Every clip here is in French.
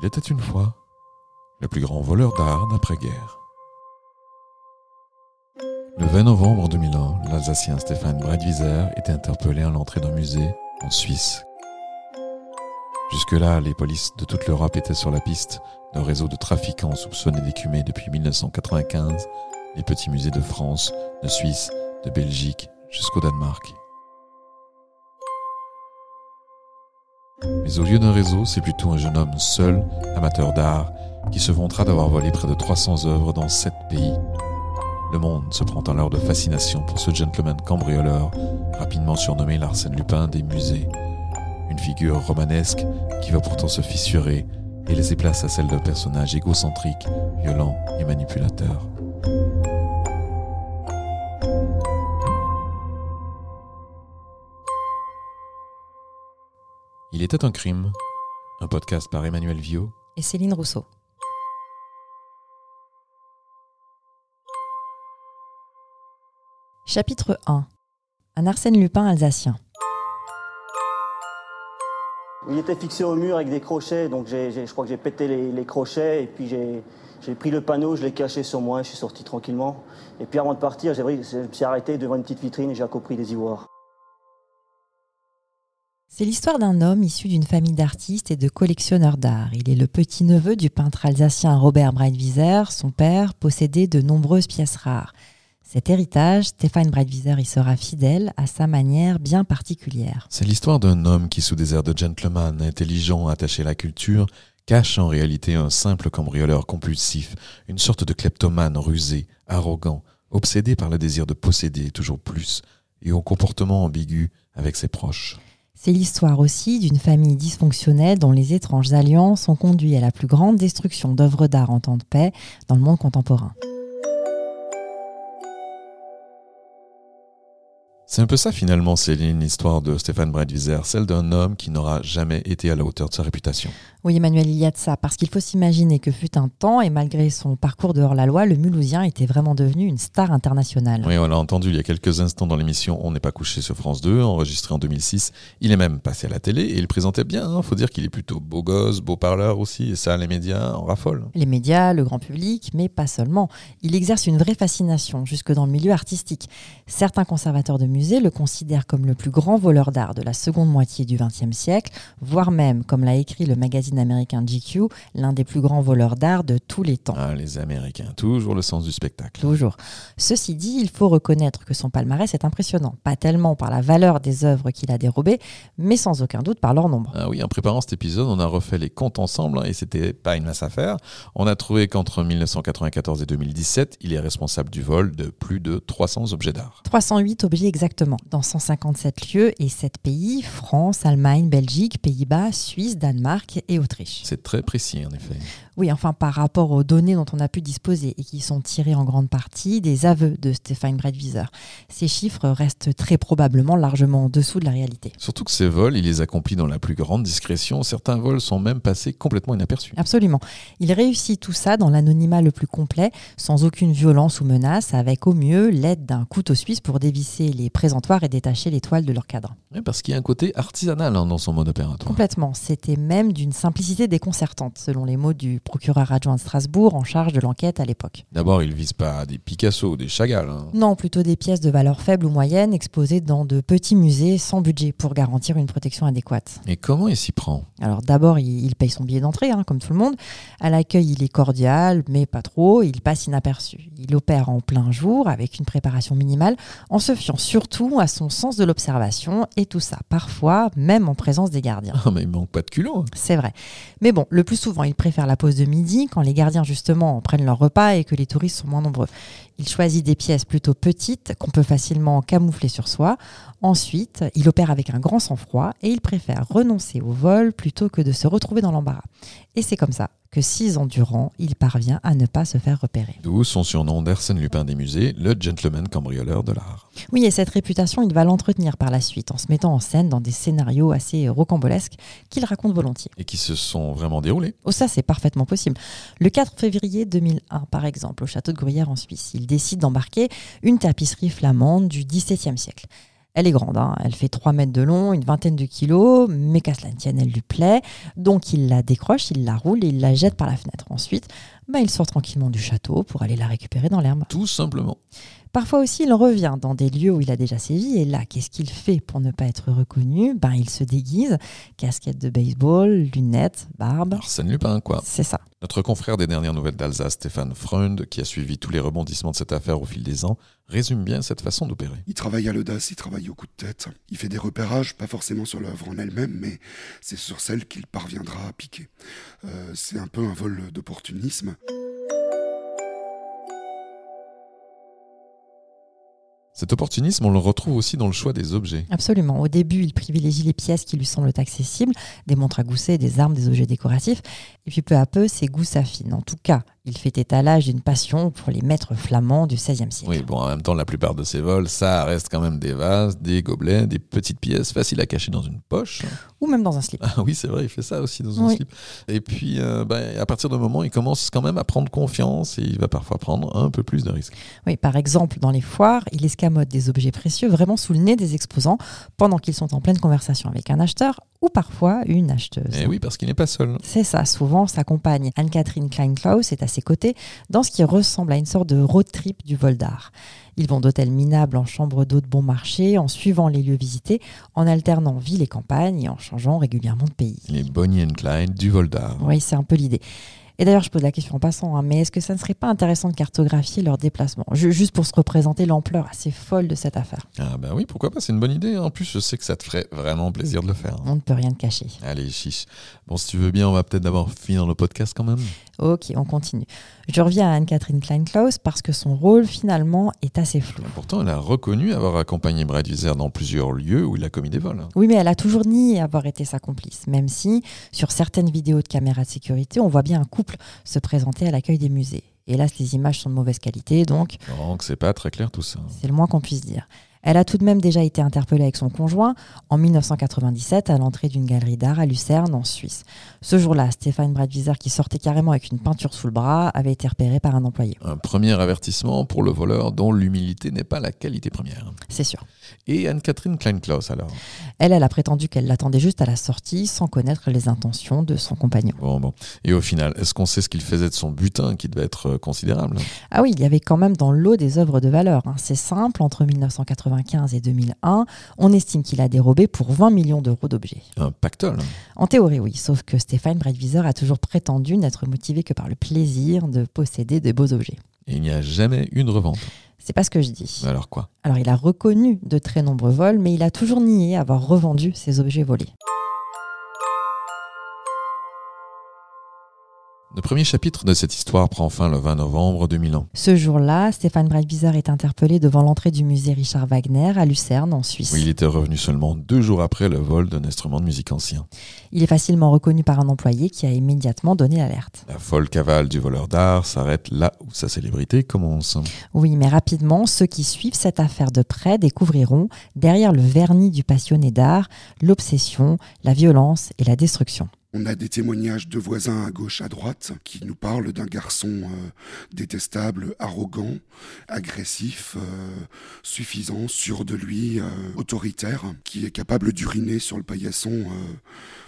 Il était une fois le plus grand voleur d'art d'après-guerre. Le 20 novembre 2001, l'Alsacien Stéphane Breitwieser était interpellé à l'entrée d'un musée en Suisse. Jusque-là, les polices de toute l'Europe étaient sur la piste d'un réseau de trafiquants soupçonnés d'écumer depuis 1995 les petits musées de France, de Suisse, de Belgique jusqu'au Danemark. Mais au lieu d'un réseau, c'est plutôt un jeune homme seul, amateur d'art, qui se vantera d'avoir volé près de 300 œuvres dans sept pays. Le monde se prend alors de fascination pour ce gentleman cambrioleur, rapidement surnommé l'Arsène Lupin des musées. Une figure romanesque qui va pourtant se fissurer et laisser place à celle d'un personnage égocentrique, violent et manipulateur. Il était un crime, un podcast par Emmanuel Viau et Céline Rousseau. Chapitre 1 Un Arsène Lupin alsacien. Il était fixé au mur avec des crochets, donc je crois que j'ai pété les, crochets et puis j'ai pris le panneau, je l'ai caché sur moi et je suis sorti tranquillement. Et puis avant de partir, je me suis arrêté devant une petite vitrine et j'ai accopri des ivoires. C'est l'histoire d'un homme issu d'une famille d'artistes et de collectionneurs d'art. Il est le petit-neveu du peintre alsacien Robert Breitwieser. Son père possédait de nombreuses pièces rares. Cet héritage, Stéphane Breitwieser y sera fidèle à sa manière bien particulière. C'est l'histoire d'un homme qui, sous des airs de gentleman, intelligent, attaché à la culture, cache en réalité un simple cambrioleur compulsif, une sorte de kleptomane rusé, arrogant, obsédé par le désir de posséder toujours plus et au comportement ambigu avec ses proches. C'est l'histoire aussi d'une famille dysfonctionnelle dont les étranges alliances ont conduit à la plus grande destruction d'œuvres d'art en temps de paix dans le monde contemporain. C'est un peu ça finalement, Céline, l'histoire de Stéphane Breitwieser, celle d'un homme qui n'aura jamais été à la hauteur de sa réputation. Oui, Emmanuel, il y a de ça, parce qu'il faut s'imaginer que fut un temps, et malgré son parcours de hors-la-loi, le Mulhousien était vraiment devenu une star internationale. Oui, on l'a entendu il y a quelques instants dans l'émission On n'est pas couché sur France 2, enregistrée en 2006. Il est même passé à la télé et il présentait bien. Il hein. faut dire qu'il est plutôt beau gosse, beau parleur aussi, et ça, les médias en raffolent. Les médias, le grand public, mais pas seulement. Il exerce une vraie fascination, jusque dans le milieu artistique. Certains conservateurs de musées le considèrent comme le plus grand voleur d'art de la seconde moitié du XXe siècle, voire même, comme l'a écrit le magazine américain GQ, l'un des plus grands voleurs d'art de tous les temps. Ah, les Américains, toujours le sens du spectacle. Toujours. Ceci dit, il faut reconnaître que son palmarès est impressionnant, pas tellement par la valeur des œuvres qu'il a dérobées, mais sans aucun doute par leur nombre. Ah oui, en préparant cet épisode, on a refait les comptes ensemble et c'était pas une mince affaire. On a trouvé qu'entre 1994 et 2017, il est responsable du vol de plus de 300 objets d'art. 308 objets exactement, dans 157 lieux et 7 pays, France, Allemagne, Belgique, Pays-Bas, Suisse, Danemark et Autriche. C'est très précis en effet. Oui, enfin par rapport aux données dont on a pu disposer et qui sont tirées en grande partie des aveux de Stéphane Breitwieser. Ces chiffres restent très probablement largement en dessous de la réalité. Surtout que ces vols, il les accomplit dans la plus grande discrétion. Certains vols sont même passés complètement inaperçus. Absolument. Il réussit tout ça dans l'anonymat le plus complet, sans aucune violence ou menace, avec au mieux l'aide d'un couteau suisse pour dévisser les présentoirs et détacher les toiles de leur cadre. Oui, parce qu'il y a un côté artisanal hein, dans son mode opératoire. Complètement. C'était même d'une simplicité déconcertante, selon les mots du procureur adjoint de Strasbourg en charge de l'enquête à l'époque. D'abord, il vise pas des Picasso ou des Chagall. Hein. Non, plutôt des pièces de valeur faible ou moyenne exposées dans de petits musées sans budget pour garantir une protection adéquate. Et comment il s'y prend? Alors d'abord, il, paye son billet d'entrée, hein, comme tout le monde. À l'accueil, il est cordial, mais pas trop. Il passe inaperçu. Il opère en plein jour avec une préparation minimale, en se fiant surtout à son sens de l'observation et tout ça, parfois même en présence des gardiens. Ah, mais il manque pas de culot. Hein. C'est vrai. Mais bon, le plus souvent, il préfère la pause de midi quand les gardiens justement prennent leur repas et que les touristes sont moins nombreux. Il choisit des pièces plutôt petites qu'on peut facilement camoufler sur soi. Ensuite, il opère avec un grand sang-froid et il préfère renoncer au vol plutôt que de se retrouver dans l'embarras. Et c'est comme ça que six ans durant, il parvient à ne pas se faire repérer. D'où son surnom d'Arsène Lupin des musées, le gentleman cambrioleur de l'art. Oui, et cette réputation, il va l'entretenir par la suite en se mettant en scène dans des scénarios assez rocambolesques qu'il raconte volontiers. Et qui se sont vraiment déroulés. Oh, ça, c'est parfaitement possible. Le 4 février 2001, par exemple, au château de Gruyère en Suisse, il décide d'embarquer une tapisserie flamande du XVIIe siècle. Elle est grande, hein. elle fait 3 mètres de long, une vingtaine de kilos, mais qu'à cela ne tienne, elle lui plaît. Donc il la décroche, il la roule et il la jette par la fenêtre. Ensuite, bah, il sort tranquillement du château pour aller la récupérer dans l'herbe. Tout simplement. Parfois aussi, il revient dans des lieux où il a déjà sévi. Et là, qu'est-ce qu'il fait pour ne pas être reconnu? Ben, il se déguise, casquette de baseball, lunettes, barbe. Arsène Lupin, quoi. C'est ça. Notre confrère des dernières nouvelles d'Alsace, Stéphane Freund, qui a suivi tous les rebondissements de cette affaire au fil des ans, résume bien cette façon d'opérer. Il travaille à l'audace, il travaille au coup de tête. Il fait des repérages, pas forcément sur l'œuvre en elle-même, mais c'est sur celle qu'il parviendra à piquer. Euh, c'est un peu un vol d'opportunisme. Cet opportunisme, on le retrouve aussi dans le choix des objets. Absolument. Au début, il privilégie les pièces qui lui semblent accessibles, des montres à gousset, des armes, des objets décoratifs. Et puis peu à peu, ses goûts s'affinent. En tout cas, il fait étalage d'une passion pour les maîtres flamands du XVIe siècle. Oui, bon, en même temps, la plupart de ces vols, ça reste quand même des vases, des gobelets, des petites pièces faciles à cacher dans une poche. Ou même dans un slip. Ah oui, c'est vrai, il fait ça aussi dans un slip. Et puis, euh, ben, à partir d'un moment, il commence quand même à prendre confiance et il va parfois prendre un peu plus de risques. Oui, par exemple, dans les foires, il escamote des objets précieux vraiment sous le nez des exposants pendant qu'ils sont en pleine conversation avec un acheteur ou parfois une acheteuse. Et oui, parce qu'il n'est pas seul. C'est ça, souvent sa compagne Anne-Catherine Klein-Klaus est à ses côtés dans ce qui ressemble à une sorte de road trip du vol d'art. Ils vont d'hôtels minables en chambres d'eau de bon marché, en suivant les lieux visités, en alternant ville et campagne et en changeant régulièrement de pays. Les Bonnie and Clyde du vol d'art. Oui, c'est un peu l'idée. Et d'ailleurs, je pose la question en passant, hein, mais est-ce que ça ne serait pas intéressant de cartographier leurs déplacements Ju- Juste pour se représenter l'ampleur assez folle de cette affaire. Ah ben oui, pourquoi pas, c'est une bonne idée. En plus, je sais que ça te ferait vraiment plaisir de le faire. On ne peut rien te cacher. Allez, chiche. Bon, si tu veux bien, on va peut-être d'abord finir le podcast quand même. Ok, on continue. Je reviens à Anne-Catherine Klein-Klaus parce que son rôle, finalement, est assez flou. Pourtant, elle a reconnu avoir accompagné Brad Wieser dans plusieurs lieux où il a commis des vols. Oui, mais elle a toujours nié avoir été sa complice, même si, sur certaines vidéos de caméras de sécurité, on voit bien un couple se présenter à l'accueil des musées. Hélas, les images sont de mauvaise qualité, donc Donc, c'est pas très clair tout ça. c'est le moins qu'on puisse dire. Elle a tout de même déjà été interpellée avec son conjoint en 1997 à l'entrée d'une galerie d'art à Lucerne, en Suisse. Ce jour-là, Stéphane Bradwieser, qui sortait carrément avec une peinture sous le bras, avait été repéré par un employé. Un premier avertissement pour le voleur dont l'humilité n'est pas la qualité première. C'est sûr. Et Anne-Catherine Kleinklaus alors? Elle, elle a prétendu qu'elle l'attendait juste à la sortie sans connaître les intentions de son compagnon. Bon, bon. Et au final, est-ce qu'on sait ce qu'il faisait de son butin qui devait être euh, considérable? Ah oui, il y avait quand même dans l'eau des œuvres de valeur. hein. C'est simple, entre 1995 et 2001, on estime qu'il a dérobé pour 20 millions d'euros d'objets. Un pactole En théorie, oui, sauf que Stéphane Breitwieser a toujours prétendu n'être motivé que par le plaisir de posséder de beaux objets. Et il n'y a jamais eu de revente. C'est pas ce que je dis. Alors quoi? Alors, il a reconnu de très nombreux vols, mais il a toujours nié avoir revendu ses objets volés. Le premier chapitre de cette histoire prend fin le 20 novembre 2001. Ce jour-là, Stéphane Breitwieser est interpellé devant l'entrée du musée Richard Wagner à Lucerne, en Suisse. Oui, il était revenu seulement deux jours après le vol d'un instrument de musique ancien. Il est facilement reconnu par un employé qui a immédiatement donné l'alerte. La folle cavale du voleur d'art s'arrête là où sa célébrité commence. Oui, mais rapidement, ceux qui suivent cette affaire de près découvriront, derrière le vernis du passionné d'art, l'obsession, la violence et la destruction. On a des témoignages de voisins à gauche, à droite, qui nous parlent d'un garçon euh, détestable, arrogant, agressif, euh, suffisant, sûr de lui, euh, autoritaire, qui est capable d'uriner sur le paillasson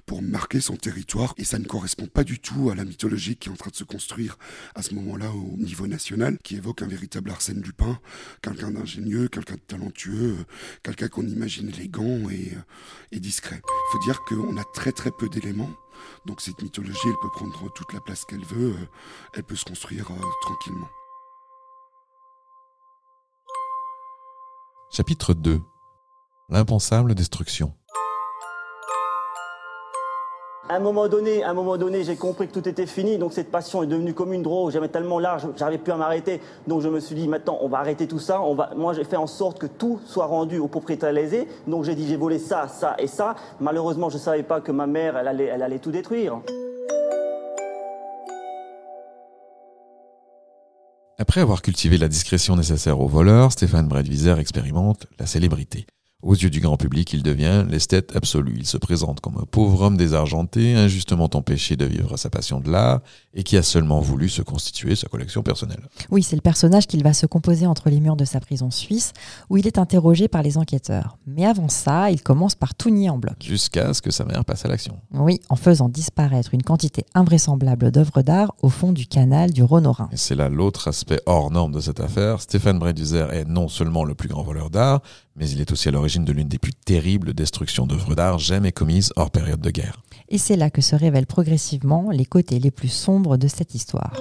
pour marquer son territoire. Et ça ne correspond pas du tout à la mythologie qui est en train de se construire à ce moment-là au niveau national, qui évoque un véritable Arsène Lupin, quelqu'un d'ingénieux, quelqu'un de talentueux, euh, quelqu'un qu'on imagine élégant et, euh, et discret. Il faut dire qu'on a très très peu d'éléments. Donc cette mythologie, elle peut prendre toute la place qu'elle veut, euh, elle peut se construire tranquillement. Chapitre 2 L'impensable destruction. À un moment donné, à un moment donné, j'ai compris que tout était fini, donc cette passion est devenue comme une drogue. J'avais tellement large, j'arrivais plus à m'arrêter. Donc je me suis dit, maintenant, on va arrêter tout ça. Moi, j'ai fait en sorte que tout soit rendu au propriétaire lésé. Donc j'ai dit, j'ai volé ça, ça et ça. Malheureusement, je savais pas que ma mère, elle allait, tout détruire. Après avoir cultivé la discrétion nécessaire au voleur, Stéphane Breitwieser expérimente la célébrité. Aux yeux du grand public, il devient l'esthète absolu. Il se présente comme un pauvre homme désargenté, injustement empêché de vivre sa passion de l'art et qui a seulement voulu se constituer sa collection personnelle. Oui, c'est le personnage qu'il va se composer entre les murs de sa prison suisse, où il est interrogé par les enquêteurs. Mais avant ça, il commence par tout nier en bloc. Jusqu'à ce que sa mère passe à l'action. Oui, en faisant disparaître une quantité invraisemblable d'œuvres d'art au fond du canal du Rhône-Rhin. Et c'est là l'autre aspect hors norme de cette affaire. Stéphane Bréduzer est non seulement le plus grand voleur d'art, mais il est aussi à l'origine de l'une des plus terribles destructions d'œuvres d'art jamais commises hors période de guerre. Et c'est là que se révèlent progressivement les côtés les plus sombres de cette histoire.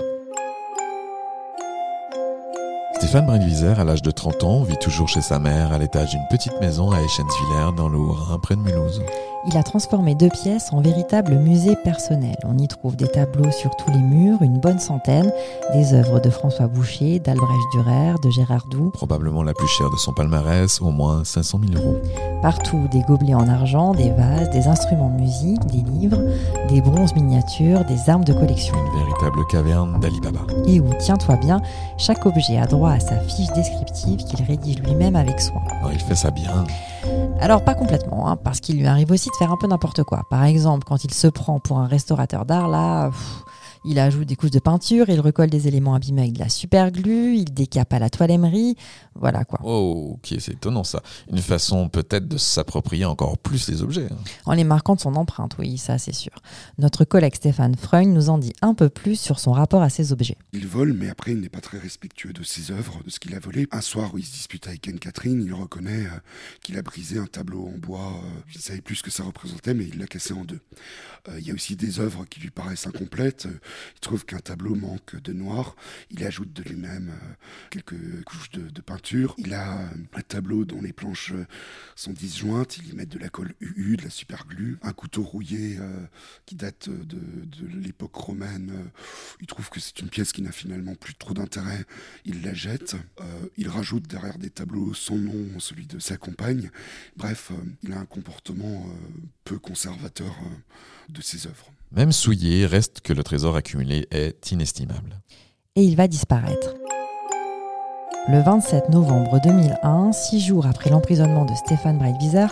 Stéphane Brinviser, à l'âge de 30 ans, vit toujours chez sa mère à l'étage d'une petite maison à Eschentzwiller dans le Haut-Rhin, près de Mulhouse. Il a transformé deux pièces en véritable musée personnel. On y trouve des tableaux sur tous les murs, une bonne centaine, des œuvres de François Boucher, d'Albrecht Dürer, de Gérard Doux. Probablement la plus chère de son palmarès, au moins 500 000 euros. Partout, des gobelets en argent, des vases, des instruments de musique, des livres, des bronzes miniatures, des armes de collection. Une véritable caverne d'Ali Baba. Et où, tiens-toi bien, chaque objet a droit à sa fiche descriptive qu'il rédige lui-même avec soin. Alors, il fait ça bien. Alors pas complètement, hein, parce qu'il lui arrive aussi de faire un peu n'importe quoi. Par exemple, quand il se prend pour un restaurateur d'art, là, pff, il ajoute des couches de peinture, il recolle des éléments abîmés avec de la super glue, il décape à la toilemmerie, voilà quoi. Oh, ok, c'est étonnant ça. Une façon peut-être de s'approprier encore plus les objets. hein. En les marquant de son empreinte, oui, ça c'est sûr. Notre collègue Stéphane Freund nous en dit un peu plus sur son rapport à ces objets. Il vole, mais après, il n'est pas très respectueux de ses œuvres, de ce qu'il a volé. Un soir où il se dispute avec Anne-Catherine, il reconnaît euh, qu'il a brisé un tableau en bois. euh, il ne savait plus ce que ça représentait, mais il l'a cassé en deux. Euh, il y a aussi des œuvres qui lui paraissent incomplètes. Il trouve qu'un tableau manque de noir. Il ajoute de lui-même euh, quelques couches de, peinture. Il a euh, un tableau dont les planches euh, sont disjointes. Il y met de la colle UU, de la super glue, un couteau rouillé qui date de, l'époque romaine. Il trouve que c'est une pièce qui n'a finalement plus trop d'intérêt. Il la jette. Il rajoute derrière des tableaux son nom, celui de sa compagne. Bref, il a un comportement peu conservateur de ses œuvres. Même souillé, reste que le trésor accumulé est inestimable. Et il va disparaître. Le 27 novembre 2001, six jours après l'emprisonnement de Stéphane Breitwieser,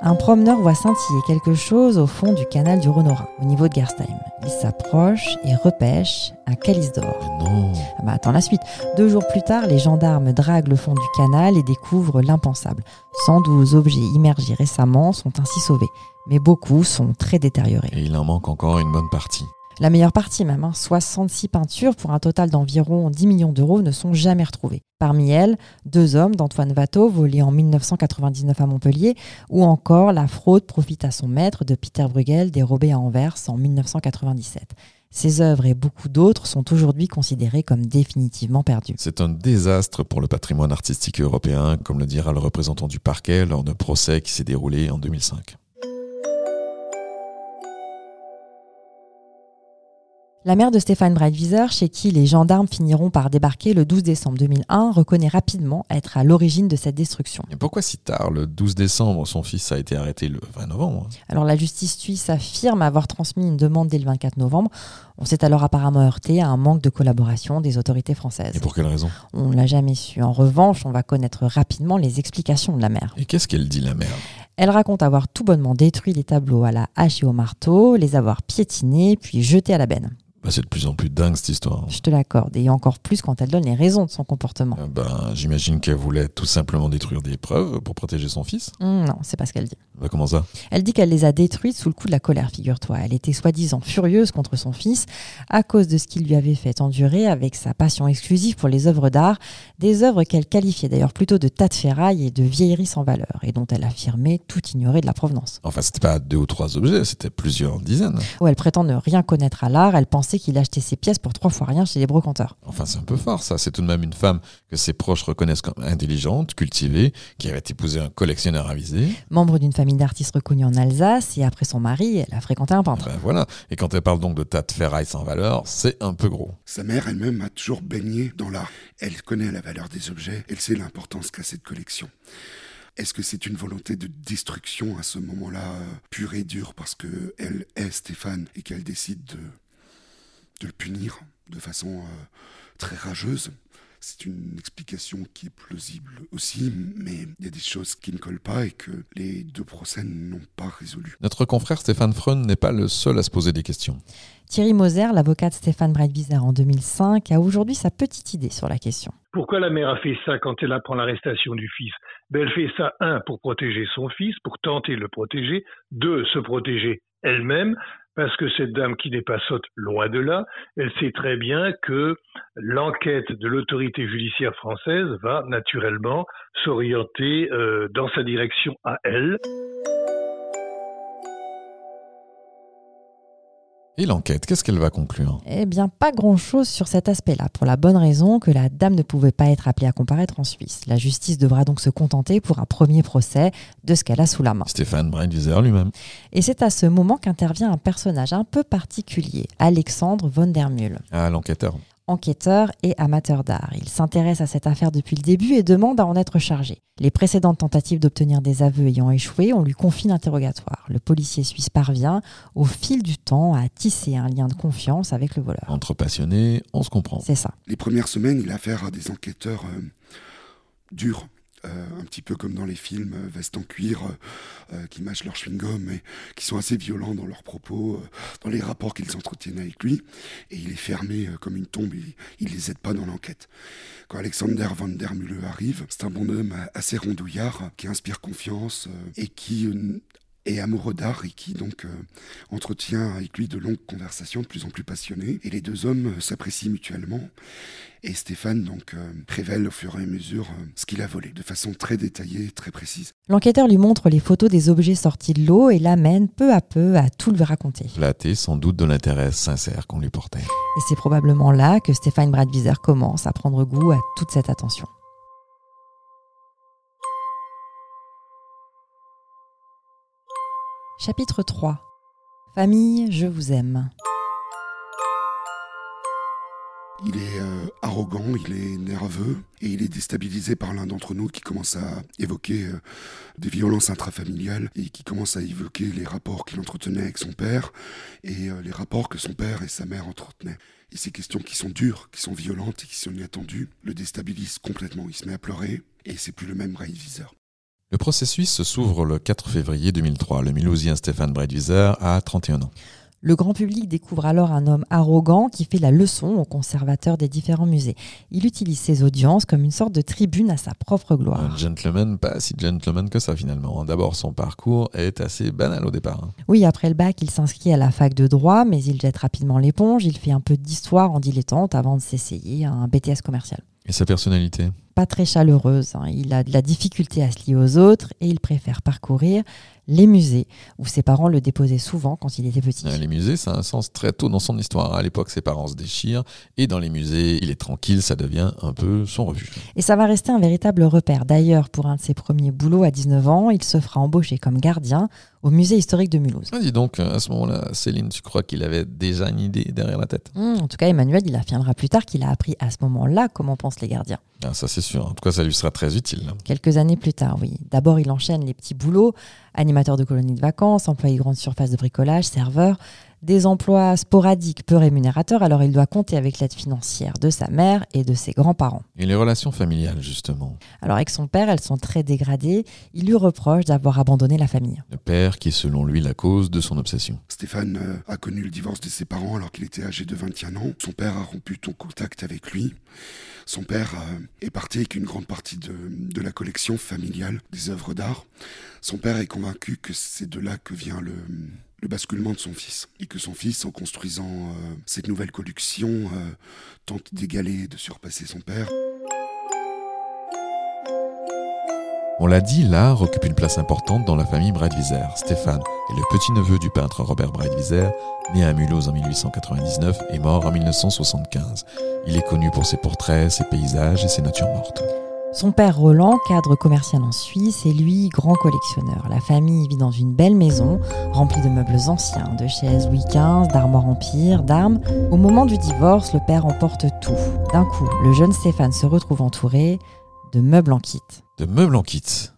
un promeneur voit scintiller quelque chose au fond du canal du Rhône-Rhin, au niveau de Gerstheim. Il s'approche et repêche un calice d'or. Non Ah bah attends la suite. Deux jours plus tard, les gendarmes draguent le fond du canal et découvrent l'impensable. 112 objets immergés récemment sont ainsi sauvés, mais beaucoup sont très détériorés. Et il en manque encore une bonne partie. La meilleure partie même, hein, 66 peintures pour un total d'environ 10 millions d'euros ne sont jamais retrouvées. Parmi elles, deux hommes d'Antoine Watteau volés en 1999 à Montpellier, ou encore la fraude profite à son maître de Peter Bruegel dérobée à Anvers en 1997. Ces œuvres et beaucoup d'autres sont aujourd'hui considérées comme définitivement perdues. C'est un désastre pour le patrimoine artistique européen, comme le dira le représentant du parquet lors d'un procès qui s'est déroulé en 2005. La mère de Stéphane Breitwieser, chez qui les gendarmes finiront par débarquer le 12 décembre 2001, reconnaît rapidement être à l'origine de cette destruction. Et pourquoi si tard Le 12 décembre, son fils a été arrêté le 20 novembre. Alors la justice suisse affirme avoir transmis une demande dès le 24 novembre. On s'est alors apparemment heurté à un manque de collaboration des autorités françaises. Et pour quelle raison? On l'a jamais su. En revanche, on va connaître rapidement les explications de la mère. Et qu'est-ce qu'elle dit, la mère? Elle raconte avoir tout bonnement détruit les tableaux à la hache et au marteau, les avoir piétinés, puis jetés à la benne. Bah, C'est de plus en plus dingue cette histoire. Je te l'accorde, et encore plus quand elle donne les raisons de son comportement. Euh, Ben, J'imagine qu'elle voulait tout simplement détruire des preuves pour protéger son fils. Hum, non, c'est pas ce qu'elle dit. Bah, comment ça? Elle dit qu'elle les a détruites sous le coup de la colère, figure-toi. Elle était soi-disant furieuse contre son fils à cause de ce qu'il lui avait fait endurer avec sa passion exclusive pour les œuvres d'art, des œuvres qu'elle qualifiait d'ailleurs plutôt de tas de ferraille et de vieilleries sans valeur, et dont elle affirmait tout ignorer de la provenance. Enfin, c'était pas deux ou trois objets, c'était plusieurs dizaines. Où elle prétend ne rien connaître à l'art, elle pensait qu'il achetait ses pièces pour trois fois rien chez les brocanteurs. Enfin, c'est un peu fort, ça. C'est tout de même une femme que ses proches reconnaissent comme intelligente, cultivée, qui avait épousé un collectionneur avisé. Membre d'une famille d'artistes reconnus en Alsace, et après son mari, elle a fréquenté un peintre. Ben voilà. Et quand elle parle donc de tas de ferrailles sans valeur, c'est un peu gros. Sa mère elle-même a toujours baigné dans l'art. Elle connaît la valeur des objets, elle sait l'importance qu'a cette collection. Est-ce que c'est une volonté de destruction à ce moment-là, euh, pure et dure, parce que elle est Stéphane et qu'elle décide de, de le punir de façon euh, très rageuse C'est une explication qui est plausible aussi, mais il y a des choses qui ne collent pas et que les deux procès n'ont pas résolu. Notre confrère Stéphane Freun n'est pas le seul à se poser des questions. Thierry Moser, l'avocat de Stéphane Breitwieser en 2005, a aujourd'hui sa petite idée sur la question. Pourquoi la mère a fait ça quand elle apprend l'arrestation du fils? Ben, Elle fait ça, un, pour protéger son fils, pour tenter de le protéger, deux, se protéger elle-même, parce que cette dame qui n'est pas sotte, loin de là, elle sait très bien que l'enquête de l'autorité judiciaire française va naturellement s'orienter euh, dans sa direction à elle. Et l'enquête, qu'est-ce qu'elle va conclure? Eh bien, pas grand-chose sur cet aspect-là, pour la bonne raison que la dame ne pouvait pas être appelée à comparaître en Suisse. La justice devra donc se contenter pour un premier procès de ce qu'elle a sous la main. Stéphane Breitwieser lui-même. Et c'est à ce moment qu'intervient un personnage un peu particulier, Alexandre von der Mühl. Ah, l'enquêteur enquêteur et amateur d'art. Il s'intéresse à cette affaire depuis le début et demande à en être chargé. Les précédentes tentatives d'obtenir des aveux ayant échoué, on lui confie l'interrogatoire. Le policier suisse parvient, au fil du temps, à tisser un lien de confiance avec le voleur. Entre passionnés, on se comprend. C'est ça. Les premières semaines, il a affaire à des enquêteurs euh, durs, euh, un petit peu comme dans les films euh, vestes en cuir euh, qui mâchent leur chewing-gum et qui sont assez violents dans leurs propos, dans les rapports qu'ils entretiennent avec lui. Et il est fermé comme une tombe, il, il les aide pas dans l'enquête. Quand Alexander van der Mühle arrive, c'est un bonhomme assez rondouillard qui inspire confiance et qui est amoureux d'art et qui donc entretient avec lui de longues conversations de plus en plus passionnées. Et les deux hommes s'apprécient mutuellement. Et Stéphane donc euh, révèle au fur et à mesure euh, ce qu'il a volé, de façon très détaillée, très précise. L'enquêteur lui montre les photos des objets sortis de l'eau et l'amène peu à peu à tout lui raconter. Flatté sans doute de l'intérêt sincère qu'on lui portait. Et c'est probablement là que Stéphane Bradwieser commence à prendre goût à toute cette attention. Chapitre 3 Famille, je vous aime. Il est euh, arrogant, il est nerveux et il est déstabilisé par l'un d'entre nous qui commence à évoquer euh, des violences intrafamiliales et qui commence à évoquer les rapports qu'il entretenait avec son père et euh, les rapports que son père et sa mère entretenaient. Et ces questions qui sont dures, qui sont violentes et qui sont inattendues le déstabilisent complètement. Il se met à pleurer et c'est plus le même Breitwieser. Le procès suisse s'ouvre le 4 février 2003. Le Milousien Stéphane Breitwieser a 31 ans. Le grand public découvre alors un homme arrogant qui fait la leçon aux conservateurs des différents musées. Il utilise ses audiences comme une sorte de tribune à sa propre gloire. Un gentleman, pas si gentleman que ça finalement. D'abord, son parcours est assez banal au départ. Hein. Oui, après le bac, il s'inscrit à la fac de droit, mais il jette rapidement l'éponge. Il fait un peu d'histoire en dilettante avant de s'essayer à un BTS commercial. Et sa personnalité? Pas très chaleureuse. Hein. Il a de la difficulté à se lier aux autres et il préfère parcourir les musées, où ses parents le déposaient souvent quand il était petit. Les musées, ça a un sens très tôt dans son histoire. À l'époque, ses parents se déchirent, et dans les musées, il est tranquille, ça devient un peu son refuge. Et ça va rester un véritable repère. D'ailleurs, pour un de ses premiers boulots à 19 ans, il se fera embaucher comme gardien au musée historique de Mulhouse. Ah, dis donc, à ce moment-là, Céline, tu crois qu'il avait déjà une idée derrière la tête? Mmh, En tout cas, Emmanuel, il affirmera plus tard qu'il a appris à ce moment-là comment pensent les gardiens. Ah, ça, c'est En tout cas, ça lui sera très utile. Quelques années plus tard, oui. D'abord, il enchaîne les petits boulots animateur de colonies de vacances, employé grande surface de bricolage, serveur, des emplois sporadiques peu rémunérateurs, alors il doit compter avec l'aide financière de sa mère et de ses grands-parents. Et les relations familiales, justement Alors avec son père, elles sont très dégradées. Il lui reproche d'avoir abandonné la famille. Le père qui est selon lui la cause de son obsession. Stéphane euh, a connu le divorce de ses parents alors qu'il était âgé de 21 ans. Son père a rompu tout contact avec lui. Son père euh, est parti avec une grande partie de, de la collection familiale des œuvres d'art. Son père est convaincu que c'est de là que vient le, le basculement de son fils. Et que son fils, en construisant euh, cette nouvelle collection, euh, tente d'égaler, de surpasser son père. On l'a dit, l'art occupe une place importante dans la famille Breitwieser. Stéphane est le petit-neveu du peintre Robert Breitwieser, né à Mulhouse en 1899 et mort en 1975. Il est connu pour ses portraits, ses paysages et ses natures mortes. Son père Roland, cadre commercial en Suisse, et lui grand collectionneur. La famille vit dans une belle maison, remplie de meubles anciens, de chaises Louis XV, d'armoires empire, d'armes. Au moment du divorce, le père emporte tout. D'un coup, le jeune Stéphane se retrouve entouré de meubles en kit. De meubles en kit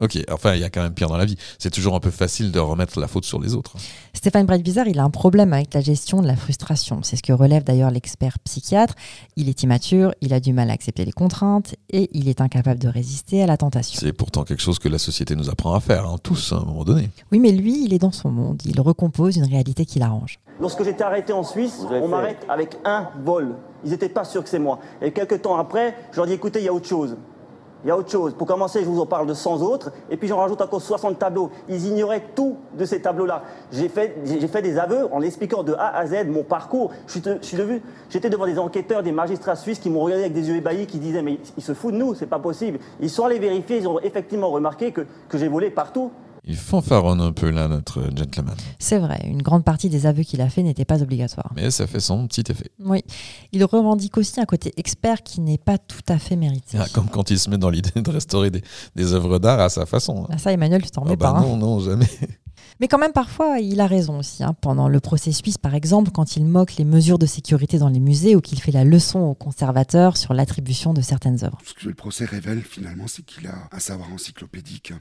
Ok, enfin, il y a quand même pire dans la vie. C'est toujours un peu facile de remettre la faute sur les autres. Stéphane Breitwieser, il a un problème avec la gestion de la frustration. C'est ce que relève d'ailleurs l'expert psychiatre. Il est immature, il a du mal à accepter les contraintes et il est incapable de résister à la tentation. C'est pourtant quelque chose que la société nous apprend à faire, hein, tous, à un moment donné. Oui, mais lui, il est dans son monde. Il recompose une réalité qui l'arrange. Lorsque j'étais arrêté en Suisse, on m'arrête avec un vol. Ils n'étaient pas sûrs que c'est moi. Et quelques temps après, je leur dis écoutez, il y a autre chose. Il y a autre chose. Pour commencer, je vous en parle de 100 autres, et puis j'en rajoute encore 60 tableaux. Ils ignoraient tout de ces tableaux-là. J'ai fait, fait des aveux en expliquant de A à Z mon parcours. Je suis, je suis j'étais devant des enquêteurs, des magistrats suisses qui m'ont regardé avec des yeux ébahis, qui disaient mais ils se foutent de nous, c'est pas possible. Ils sont allés vérifier, ils ont effectivement remarqué que, que j'ai volé partout. Il fanfaronne un peu là, notre gentleman. C'est vrai, une grande partie des aveux qu'il a fait n'était pas obligatoire. Mais ça fait son petit effet. Oui, il revendique aussi un côté expert qui n'est pas tout à fait mérité. Ah, comme quand il se met dans l'idée de restaurer des, des œuvres d'art à sa façon. hein. Ah, ça, Emmanuel, tu t'en remets Ah bah pas. hein. non, non, jamais. Mais quand même, parfois, il a raison aussi. hein. Pendant le procès suisse, par exemple, quand il moque les mesures de sécurité dans les musées ou qu'il fait la leçon aux conservateurs sur l'attribution de certaines œuvres. Ce que le procès révèle finalement, c'est qu'il a un savoir encyclopédique.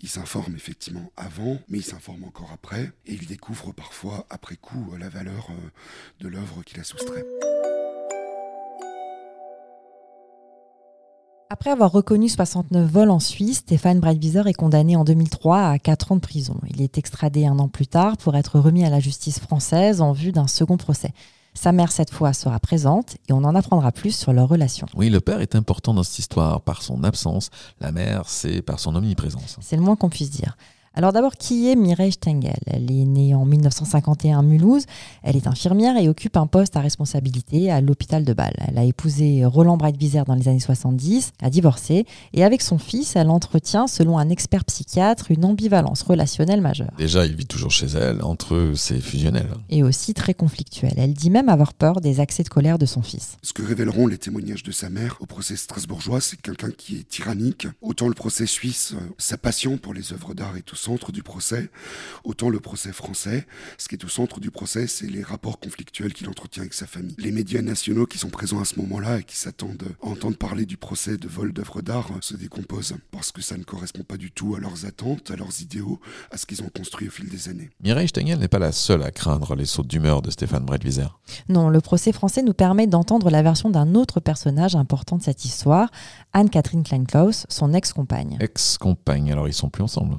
Il s'informe effectivement avant, mais il s'informe encore après, et il découvre parfois après coup la valeur euh, de l'œuvre qu'il a soustrait. Après avoir reconnu 69 vols en Suisse, Stéphane Breitwieser est condamné en 2003 à 4 ans de prison. Il est extradé un an plus tard pour être remis à la justice française en vue d'un second procès. Sa mère, cette fois, sera présente et on en apprendra plus sur leur relation. Oui, le père est important dans cette histoire par son absence. La mère, c'est par son omniprésence. C'est le moins qu'on puisse dire. Alors d'abord, qui est Mireille Stengel? Elle est née en 1951 à Mulhouse. Elle est infirmière et occupe un poste à responsabilité à l'hôpital de Bâle. Elle a épousé Roland Breitwieser dans les années 70, a divorcé et avec son fils, elle entretient, selon un expert psychiatre, une ambivalence relationnelle majeure Déjà, il vit toujours chez elle. Entre eux, c'est fusionnel. et aussi très conflictuelle. Elle dit même avoir peur des accès de colère de son fils. Ce que révéleront les témoignages de sa mère au procès strasbourgeois, c'est quelqu'un qui est tyrannique. Autant le procès suisse, euh, sa passion pour les œuvres d'art est au centre du procès, autant le procès français, ce qui est au centre du procès, c'est les rapports conflictuels qu'il entretient avec sa famille. Les médias nationaux qui sont présents à ce moment-là et qui s'attendent à entendre parler du procès de vol d'œuvres d'art euh, se décomposent parce que ça ne correspond pas du tout à leurs attentes, à leurs idéaux, à ce qu'ils ont construit au fil des années. Mireille Stengel n'est pas la seule à craindre les sautes d'humeur de Stéphane Breitwieser. Non, le procès français nous permet d'entendre la version d'un autre personnage important de cette histoire, Anne-Catherine Kleinklaus, son ex-compagne. Ex-compagne, alors ils sont plus ensemble.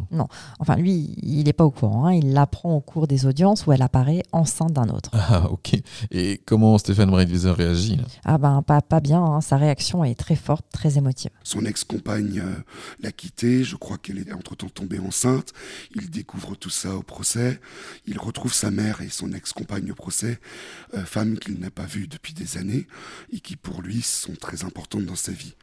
Enfin, lui, il n'est pas au courant. hein. Il l'apprend au cours des audiences où elle apparaît enceinte d'un autre. Ah, ok. Et comment Stéphane Breitwieser réagit là? Ah ben, pas, pas bien. hein. Sa réaction est très forte, très émotive. Son ex-compagne euh, l'a quitté, je crois qu'elle est entre-temps tombée enceinte. Il découvre tout ça au procès. Il retrouve sa mère et son ex-compagne au procès, euh, femmes qu'il n'a pas vues depuis des années et qui pour lui sont très importantes dans sa vie.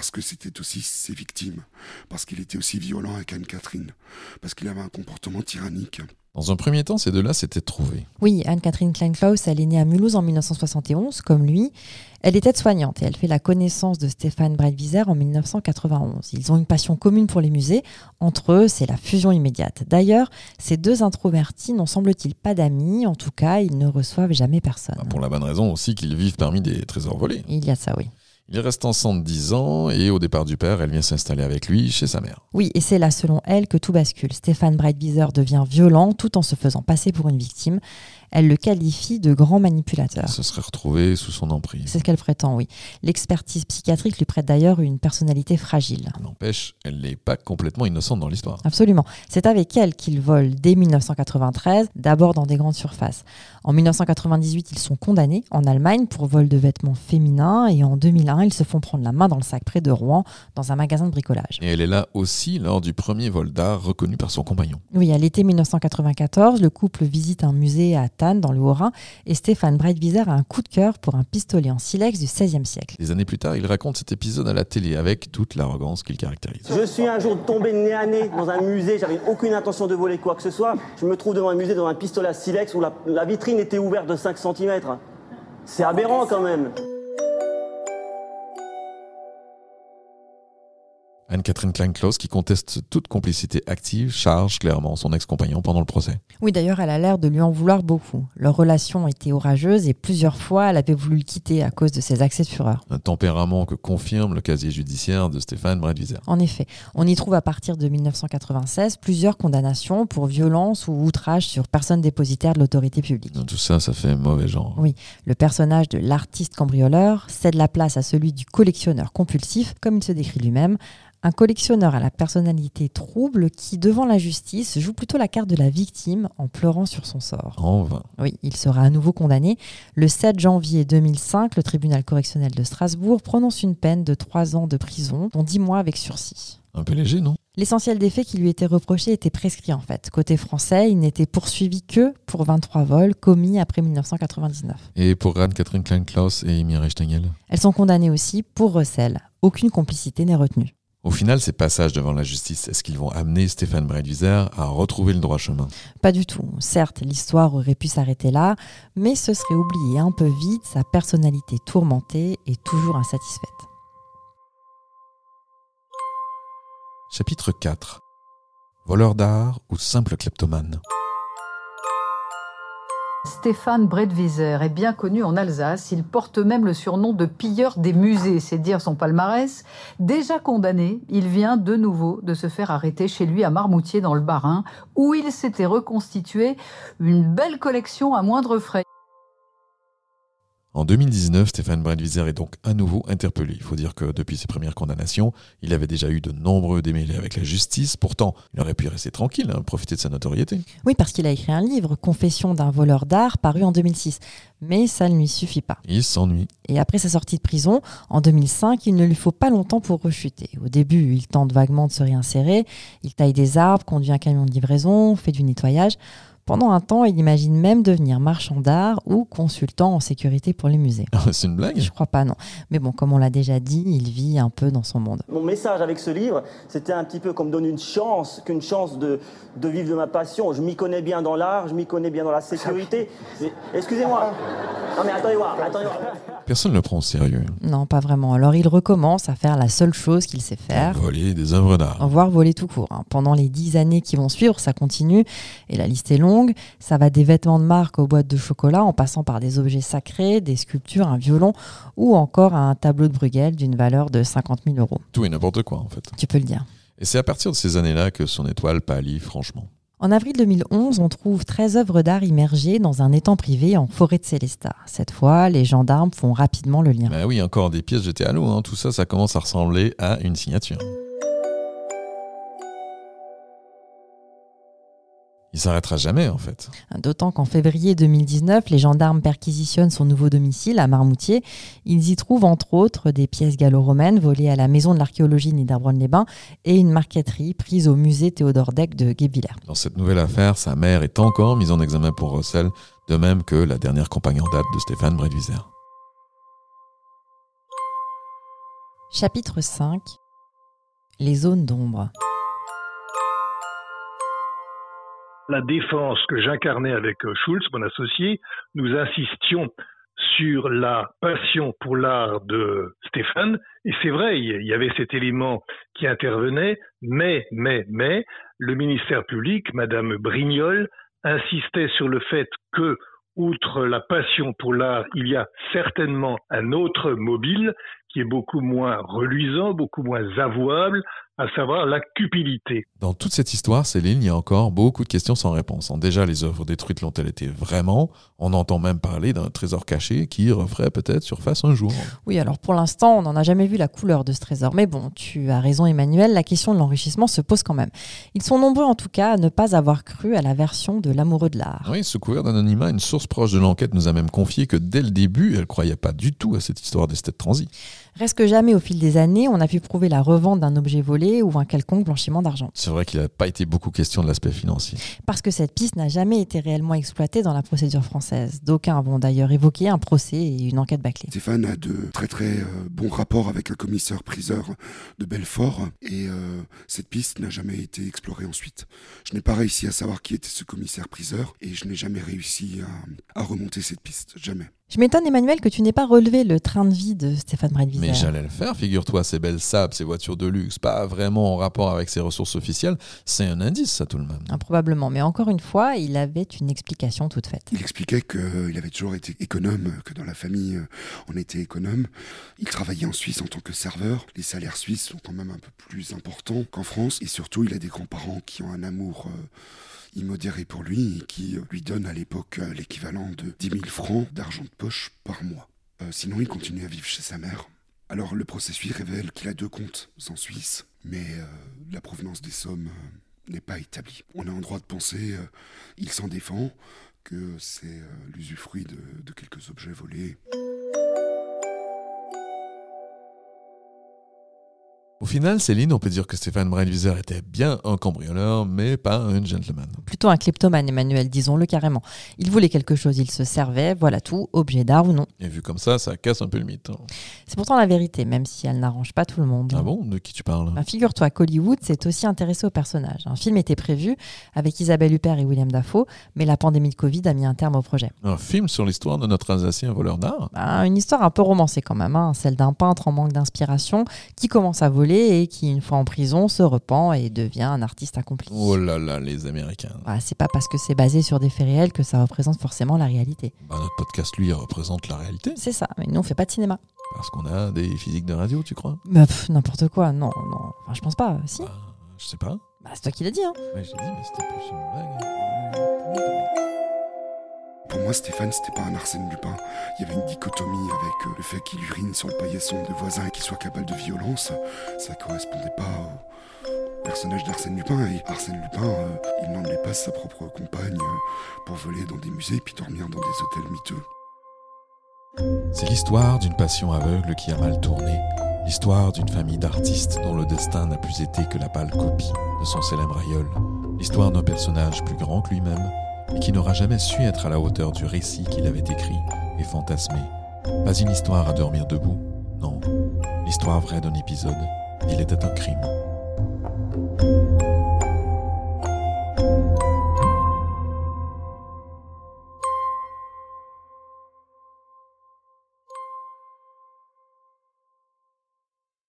Parce que c'était aussi ses victimes, parce qu'il était aussi violent avec Anne-Catherine, parce qu'il avait un comportement tyrannique. Dans un premier temps, ces deux-là s'étaient trouvés. Oui, Anne-Catherine Kleinklaus, elle est née à Mulhouse en 1971, comme lui. Elle est aide-soignante et elle fait la connaissance de Stéphane Breitwieser en 1991. Ils ont une passion commune pour les musées. Entre eux, c'est la fusion immédiate. D'ailleurs, ces deux introvertis n'ont semble-t-il pas d'amis. En tout cas, ils ne reçoivent jamais personne. Bah, pour la bonne raison aussi qu'ils vivent parmi des trésors volés. Il y a ça, oui. Ils restent ensemble 10 ans et au départ du père, elle vient s'installer avec lui chez sa mère. Oui, et c'est là, selon elle, que tout bascule. Stéphane Breitwieser devient violent tout en se faisant passer pour une victime. Elle le qualifie de grand manipulateur. Elle se serait retrouvée sous son emprise. C'est ce qu'elle prétend, oui. L'expertise psychiatrique lui prête d'ailleurs une personnalité fragile. N'empêche, elle n'est pas complètement innocente dans l'histoire. Absolument. C'est avec elle qu'il vole dès 1993, d'abord dans des grandes surfaces. En 1998, ils sont condamnés en Allemagne pour vol de vêtements féminins et en 2001, ils se font prendre la main dans le sac près de Rouen, dans un magasin de bricolage. Et elle est là aussi lors du premier vol d'art reconnu par son compagnon. Oui, à l'été 1994, le couple visite un musée à Tannes, dans le Haut-Rhin, et Stéphane Breitwieser a un coup de cœur pour un pistolet en silex du XVIe siècle. Des années plus tard, il raconte cet épisode à la télé avec toute l'arrogance qu'il caractérise. Je suis un jour tombé nez à nez dans un musée, j'avais aucune intention de voler quoi que ce soit. Je me trouve devant un musée dans un pistolet à silex où la, la vitrine était ouverte de 5 cm. C'est aberrant quand même. Anne-Catherine Klein-Klaus, qui conteste toute complicité active, charge clairement son ex-compagnon pendant le procès. Oui, d'ailleurs, elle a l'air de lui en vouloir beaucoup. Leur relation était orageuse et plusieurs fois, elle avait voulu le quitter à cause de ses accès de fureur. Un tempérament que confirme le casier judiciaire de Stéphane Bredwiser. En effet, on y trouve à partir de 1996 plusieurs condamnations pour violence ou outrage sur personne dépositaire de l'autorité publique. Tout ça, ça fait mauvais genre. Oui, le personnage de l'artiste cambrioleur cède la place à celui du collectionneur compulsif, comme il se décrit lui-même, un collectionneur à la personnalité trouble qui, devant la justice, joue plutôt la carte de la victime en pleurant sur son sort. En vain. Oui, il sera à nouveau condamné. Le 7 janvier 2005, le tribunal correctionnel de Strasbourg prononce une peine de 3 ans de prison, dont 10 mois avec sursis. Un peu léger, non? L'essentiel des faits qui lui étaient reprochés était prescrit en fait. Côté français, il n'était poursuivi que pour 23 vols commis après 1999. Et pour Anne-Catherine Klein-Klaus et Amy Stengel Elles sont condamnées aussi pour recel. Aucune complicité n'est retenue. Au final, ces passages devant la justice, est-ce qu'ils vont amener Stéphane Bredwiser à retrouver le droit chemin? Pas du tout. Certes, l'histoire aurait pu s'arrêter là, mais ce serait oublier un peu vite sa personnalité tourmentée et toujours insatisfaite. Chapitre 4 Voleur d'art ou simple kleptomane? Stéphane Bredwieser est bien connu en Alsace. Il porte même le surnom de pilleur des musées, c'est dire son palmarès. Déjà condamné, il vient de nouveau de se faire arrêter chez lui à Marmoutier dans le Bas-Rhin, où il s'était reconstitué une belle collection à moindre frais. En 2019, Stéphane Bredwiser est donc à nouveau interpellé. Il faut dire que depuis ses premières condamnations, il avait déjà eu de nombreux démêlés avec la justice. Pourtant, il aurait pu rester tranquille, hein, profiter de sa notoriété. Oui, parce qu'il a écrit un livre, Confession d'un voleur d'art, paru en 2006. Mais ça ne lui suffit pas. Il s'ennuie. Et après sa sortie de prison, en 2005, il ne lui faut pas longtemps pour rechuter. Au début, il tente vaguement de se réinsérer. Il taille des arbres, conduit un camion de livraison, fait du nettoyage. Pendant un temps, il imagine même devenir marchand d'art ou consultant en sécurité pour les musées. C'est une blague Je crois pas, non. Mais bon, comme on l'a déjà dit, il vit un peu dans son monde. Mon message avec ce livre, c'était un petit peu comme donner une chance, qu'une chance de, de vivre de ma passion. Je m'y connais bien dans l'art, je m'y connais bien dans la sécurité. Excusez-moi. Non mais attendez voir, attendez voir. Personne ne le prend au sérieux. Non, pas vraiment. Alors il recommence à faire la seule chose qu'il sait faire. Voler des œuvres d'art. voire voler tout court. hein. Pendant les dix années qui vont suivre, ça continue et la liste est longue. Ça va des vêtements de marque aux boîtes de chocolat en passant par des objets sacrés, des sculptures, un violon ou encore un tableau de Bruegel d'une valeur de 50 000 euros. Tout et n'importe quoi, en fait. Tu peux le dire. Et c'est à partir de ces années-là que son étoile pâlit, franchement. En avril 2011, on trouve 13 œuvres d'art immergées dans un étang privé en forêt de Célestat. Cette fois, les gendarmes font rapidement le lien. Bah oui, encore des pièces jetées à l'eau. hein. Tout ça, ça commence à ressembler à une signature. Il s'arrêtera jamais, en fait. D'autant qu'en février 2019, les gendarmes perquisitionnent son nouveau domicile à Marmoutier. Ils y trouvent entre autres des pièces gallo-romaines volées à la maison de l'archéologie Niederbronn-les-Bains et une marqueterie prise au musée Théodore Deck de Guebwiller. Dans cette nouvelle affaire, sa mère est encore mise en examen pour recel, de même que la dernière compagne en date de Stéphane Bredwiser. Chapitre 5 Les zones d'ombre. La défense que j'incarnais avec euh, Schulz, mon associé, nous insistions sur la passion pour l'art de Stéphane. Et c'est vrai, il y avait cet élément qui intervenait, mais, mais, mais, le ministère public, Madame Brignol, insistait sur le fait que, outre la passion pour l'art, il y a certainement un autre mobile qui est beaucoup moins reluisant, beaucoup moins avouable, à savoir la cupidité. Dans toute cette histoire, Céline, il y a encore beaucoup de questions sans réponse. Déjà, les œuvres détruites l'ont-elles été vraiment? On entend même parler d'un trésor caché qui referait peut-être surface un jour. Oui, alors pour l'instant, on n'en a jamais vu la couleur de ce trésor. Mais bon, tu as raison Emmanuel, la question de l'enrichissement se pose quand même. Ils sont nombreux en tout cas à ne pas avoir cru à la version de l'amoureux de l'art. Oui, sous couvert d'anonymat, une source proche de l'enquête nous a même confié que dès le début, elle croyait pas du tout à cette histoire d'esthète transi. Reste que jamais, au fil des années, on a pu prouver la revente d'un objet volé ou un quelconque blanchiment d'argent. C'est vrai qu'il n'a pas été beaucoup question de l'aspect financier. Parce que cette piste n'a jamais été réellement exploitée dans la procédure française. D'aucuns vont d'ailleurs évoquer un procès et une enquête bâclée. Stéphane a de très très euh, bons rapports avec un commissaire priseur de Belfort et euh, cette piste n'a jamais été explorée ensuite. Je n'ai pas réussi à savoir qui était ce commissaire priseur et je n'ai jamais réussi à, à remonter cette piste, jamais. Je m'étonne, Emmanuel, que tu n'aies pas relevé le train de vie de Stéphane Bradviser. Mais j'allais le faire, figure-toi, ces belles sables, ces voitures de luxe, pas vraiment en rapport avec ses ressources officielles, c'est un indice, ça tout le même. Ah, probablement, mais encore une fois, il avait une explication toute faite. Il expliquait qu'il avait toujours été économe, que dans la famille, euh, on était économe. Il travaillait en Suisse en tant que serveur. Les salaires suisses sont quand même un peu plus importants qu'en France. Et surtout, il a des grands-parents qui ont un amour... Euh, immodéré pour lui et qui euh, lui donne à l'époque euh, l'équivalent de 10 000 francs d'argent de poche par mois. Euh, sinon, il continue à vivre chez sa mère. Alors, le processus révèle qu'il a deux comptes en Suisse, mais la provenance des sommes n'est pas établie. On a en droit de penser, il s'en défend, que c'est l'usufruit de quelques objets volés. Au final, Céline, on peut dire que Stéphane Breinwieser était bien un cambrioleur, mais pas un gentleman. Plutôt un kleptomane, Emmanuel, disons-le carrément. Il voulait quelque chose, il se servait, voilà tout, objet d'art ou non. Et vu comme ça, ça casse un peu le mythe. Hein. C'est pourtant la vérité, même si elle n'arrange pas tout le monde. Ah bon? De qui tu parles? Bah, Figure-toi qu'Hollywood s'est aussi intéressé au personnage. Un film était prévu avec Isabelle Huppert et William Dafoe, mais la pandémie de Covid a mis un terme au projet. Un film sur l'histoire de notre Alsacien voleur d'art? Bah, Une histoire un peu romancée quand même, hein. celle d'un peintre en manque d'inspiration qui commence à voler et qui, une fois en prison, se repent et devient un artiste accompli. Oh là là, les Américains. Bah, c'est pas parce que c'est basé sur des faits réels que ça représente forcément la réalité. Bah, notre podcast, lui, représente la réalité. C'est ça, mais nous, on fait pas de cinéma. Parce qu'on a des physiques de radio, tu crois? N'importe quoi, non, non. Enfin, je pense pas, si. Bah, je sais pas. Bah, c'est toi qui l'as dit, hein. Ouais, j'ai dit, mais c'était plus une blague. Pour moi, Stéphane, c'était pas un Arsène Lupin. Il y avait une dichotomie avec euh, le fait qu'il urine sur le paillasson de voisins et qu'il soit capable de violence. Ça correspondait pas au personnage d'Arsène Lupin. Et Arsène Lupin, euh, il n'emmenait pas sa propre compagne euh, pour voler dans des musées puis dormir dans des hôtels miteux. C'est l'histoire d'une passion aveugle qui a mal tourné. L'histoire d'une famille d'artistes dont le destin n'a plus été que la pâle copie de son célèbre aïeul. L'histoire d'un personnage plus grand que lui-même et qui n'aura jamais su être à la hauteur du récit qu'il avait écrit et fantasmé. Pas une histoire à dormir debout, non, l'histoire vraie d'un épisode. Il était un crime.